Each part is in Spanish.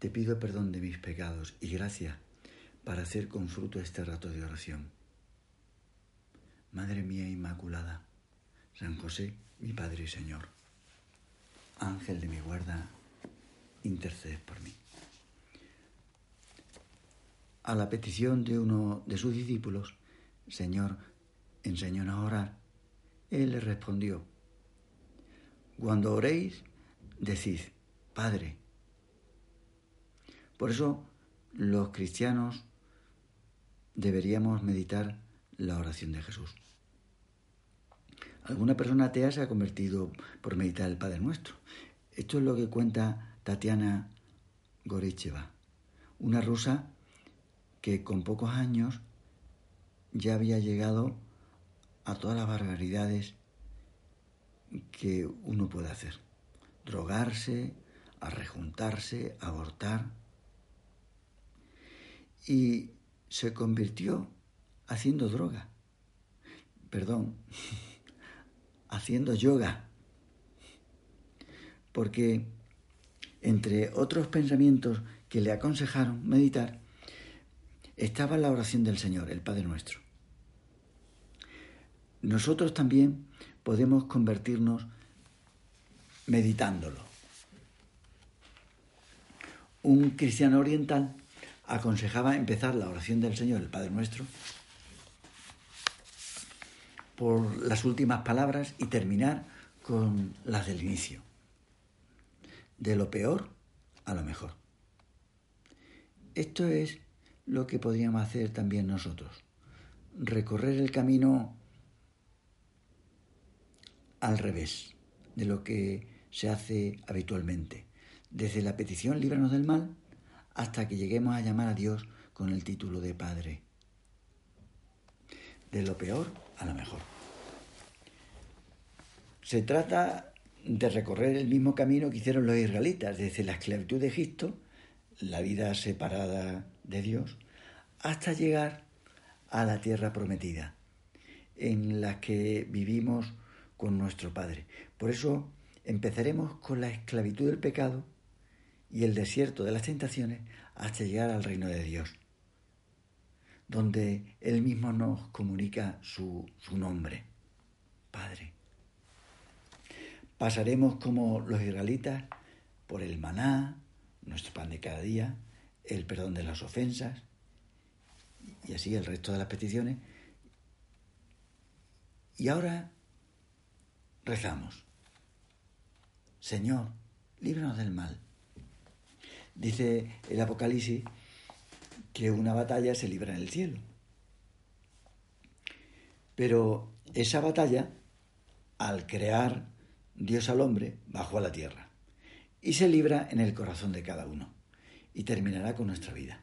Te pido perdón de mis pecados y gracia para hacer con fruto este rato de oración. Madre mía Inmaculada, San José, mi Padre y Señor, Ángel de mi guarda, intercede por mí. A la petición de uno de sus discípulos, Señor, enséñanos a orar, él le respondió, cuando oréis, decid, Padre, por eso los cristianos deberíamos meditar la oración de Jesús. Alguna persona atea se ha convertido por meditar el Padre Nuestro. Esto es lo que cuenta Tatiana Goricheva, una rusa que con pocos años ya había llegado a todas las barbaridades que uno puede hacer. Drogarse, a rejuntarse, abortar y se convirtió haciendo droga, perdón, haciendo yoga, porque entre otros pensamientos que le aconsejaron meditar, estaba la oración del Señor, el Padre Nuestro. Nosotros también podemos convertirnos meditándolo. Un cristiano oriental aconsejaba empezar la oración del Señor, el Padre Nuestro, por las últimas palabras y terminar con las del inicio. De lo peor a lo mejor. Esto es lo que podríamos hacer también nosotros. Recorrer el camino al revés de lo que se hace habitualmente. Desde la petición líbranos del mal hasta que lleguemos a llamar a Dios con el título de Padre. De lo peor a lo mejor. Se trata de recorrer el mismo camino que hicieron los israelitas, desde la esclavitud de Egipto, la vida separada de Dios, hasta llegar a la tierra prometida, en la que vivimos con nuestro Padre. Por eso empezaremos con la esclavitud del pecado y el desierto de las tentaciones hasta llegar al reino de Dios, donde Él mismo nos comunica su, su nombre, Padre. Pasaremos como los israelitas por el maná, nuestro pan de cada día, el perdón de las ofensas y así el resto de las peticiones. Y ahora rezamos. Señor, líbranos del mal Dice el Apocalipsis que una batalla se libra en el cielo. Pero esa batalla, al crear Dios al hombre, bajó a la tierra y se libra en el corazón de cada uno y terminará con nuestra vida.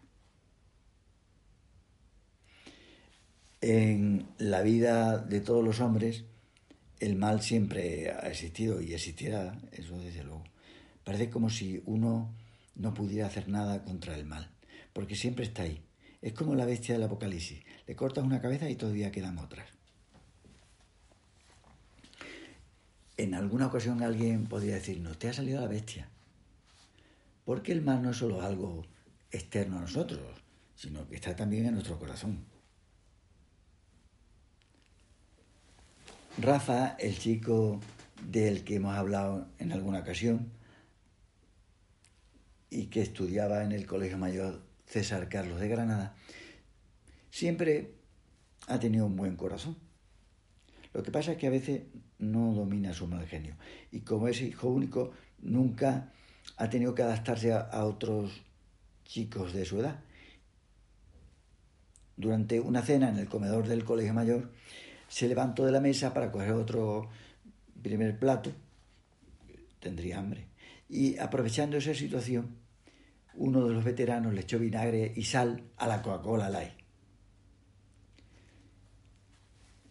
En la vida de todos los hombres, el mal siempre ha existido y existirá, eso desde luego. Parece como si uno no pudiera hacer nada contra el mal, porque siempre está ahí. Es como la bestia del Apocalipsis. Le cortas una cabeza y todavía quedan otras. En alguna ocasión alguien podría decir, no, te ha salido la bestia. Porque el mal no es solo algo externo a nosotros, sino que está también en nuestro corazón. Rafa, el chico del que hemos hablado en alguna ocasión, y que estudiaba en el Colegio Mayor César Carlos de Granada, siempre ha tenido un buen corazón. Lo que pasa es que a veces no domina su mal genio. Y como es hijo único, nunca ha tenido que adaptarse a, otros chicos de su edad. Durante una cena en el comedor del colegio mayor, se levantó de la mesa para coger otro primer plato. Tendría hambre y aprovechando esa situación, uno de los veteranos le echó vinagre y sal a la Coca-Cola Light.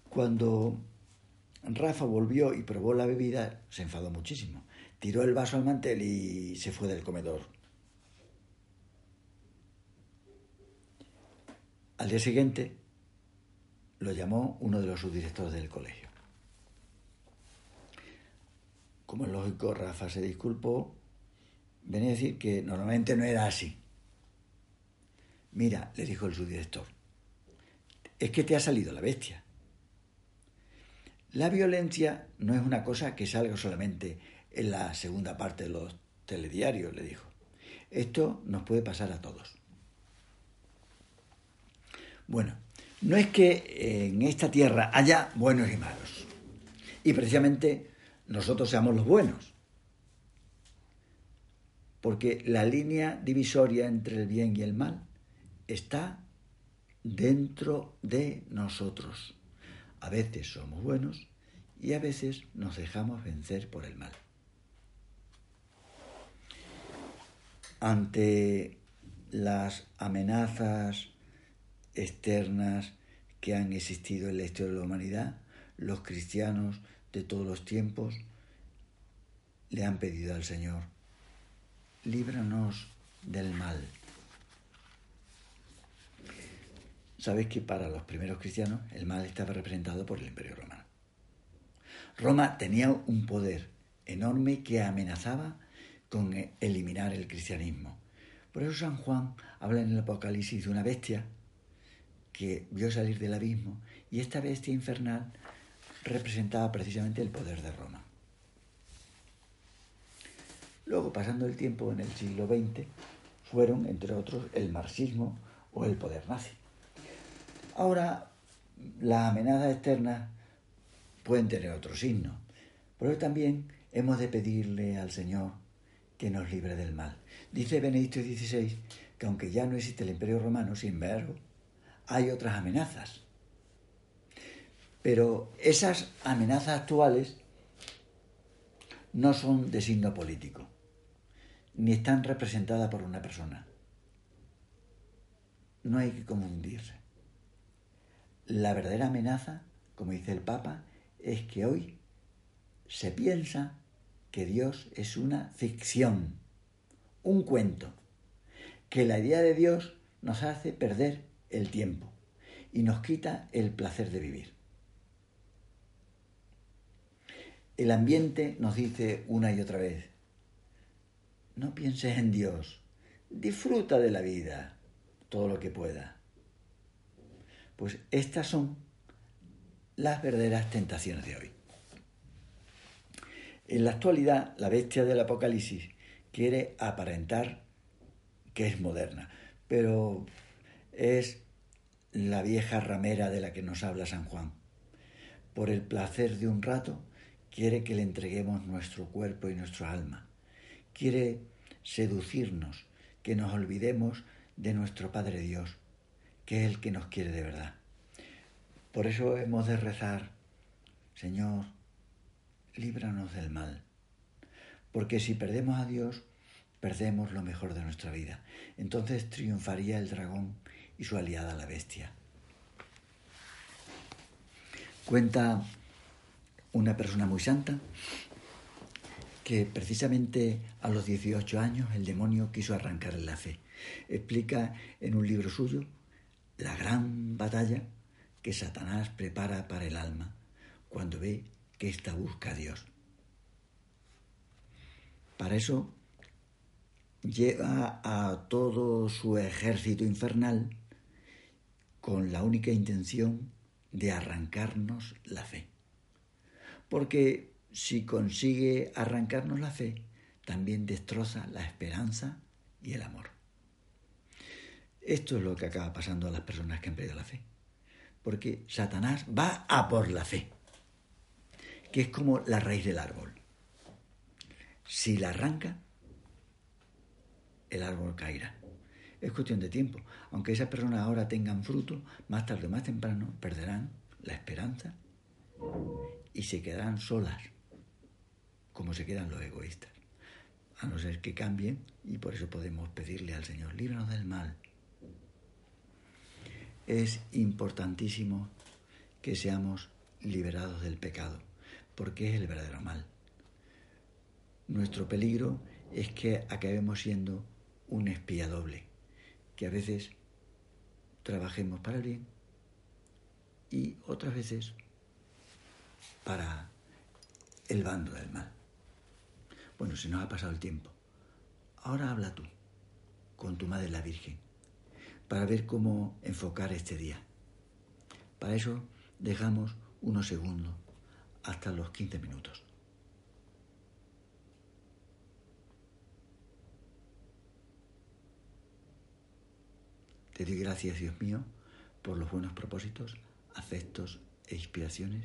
Cuando Rafa volvió y probó la bebida, se enfadó muchísimo. Tiró el vaso al mantel y se fue del comedor. Al día siguiente lo llamó uno de los subdirectores del colegio. Como es lógico, Rafa se disculpó. Venía a decir que normalmente no era así. Mira, le dijo el subdirector, es que te ha salido la bestia. La violencia no es una cosa que salga solamente en la segunda parte de los telediarios, le dijo. Esto nos puede pasar a todos. Bueno, no es que en esta tierra haya buenos y malos. Y precisamente nosotros seamos los buenos. Porque la línea divisoria entre el bien y el mal está dentro de nosotros. A veces somos buenos y a veces nos dejamos vencer por el mal. Ante las amenazas externas que han existido en la historia de la humanidad, los cristianos de todos los tiempos le han pedido al Señor, líbranos del mal. Sabéis que para los primeros cristianos el mal estaba representado por el Imperio Romano. Roma tenía un poder enorme que amenazaba con eliminar el cristianismo. Por eso San Juan habla en el Apocalipsis de una bestia que vio salir del abismo y esta bestia infernal representaba precisamente el poder de Roma. Luego, pasando el tiempo en el siglo XX, fueron, entre otros, el marxismo o el poder nazi. Ahora, las amenazas externas pueden tener otro signo, pero también hemos de pedirle al Señor que nos libre del mal. Dice Benedicto XVI que aunque ya no existe el imperio romano, sin embargo, hay otras amenazas. Pero esas amenazas actuales no son de signo político, ni están representadas por una persona. No hay que confundirse. La verdadera amenaza, como dice el Papa, es que hoy se piensa que Dios es una ficción, un cuento, que la idea de Dios nos hace perder el tiempo y nos quita el placer de vivir. El ambiente nos dice una y otra vez, no pienses en Dios, disfruta de la vida todo lo que pueda. Pues estas son las verdaderas tentaciones de hoy. En la actualidad, la bestia del Apocalipsis quiere aparentar que es moderna, pero es la vieja ramera de la que nos habla San Juan. Por el placer de un rato, quiere que le entreguemos nuestro cuerpo y nuestro alma. Quiere seducirnos, que nos olvidemos de nuestro Padre Dios, que es el que nos quiere de verdad. Por eso hemos de rezar, Señor, líbranos del mal. Porque si perdemos a Dios, perdemos lo mejor de nuestra vida. Entonces triunfaría el dragón y su aliada la bestia. Cuenta una persona muy santa que precisamente a los 18 años el demonio quiso arrancarle la fe. Explica en un libro suyo la gran batalla que Satanás prepara para el alma cuando ve que ésta busca a Dios. Para eso lleva a todo su ejército infernal con la única intención de arrancarnos la fe. Porque si consigue arrancarnos la fe, también destroza la esperanza y el amor. Esto es lo que acaba pasando a las personas que han perdido la fe. Porque Satanás va a por la fe, que es como la raíz del árbol. Si la arranca, el árbol caerá. Es cuestión de tiempo. Aunque esas personas ahora tengan fruto, más tarde o más temprano perderán la esperanza y se quedarán solas, como se quedan los egoístas. a no ser que cambien, y por eso podemos pedirle al Señor, líbranos del mal. Es importantísimo que seamos liberados del pecado, porque es el verdadero mal. Nuestro peligro es que acabemos siendo un espía doble, que a veces trabajemos para el bien y otras veces para el bando del mal. Bueno, se nos ha pasado el tiempo. Ahora habla tú con tu Madre la Virgen para ver cómo enfocar este día. Para eso dejamos unos segundos hasta los 15 minutos. Te doy gracias, Dios mío, por los buenos propósitos, afectos e inspiraciones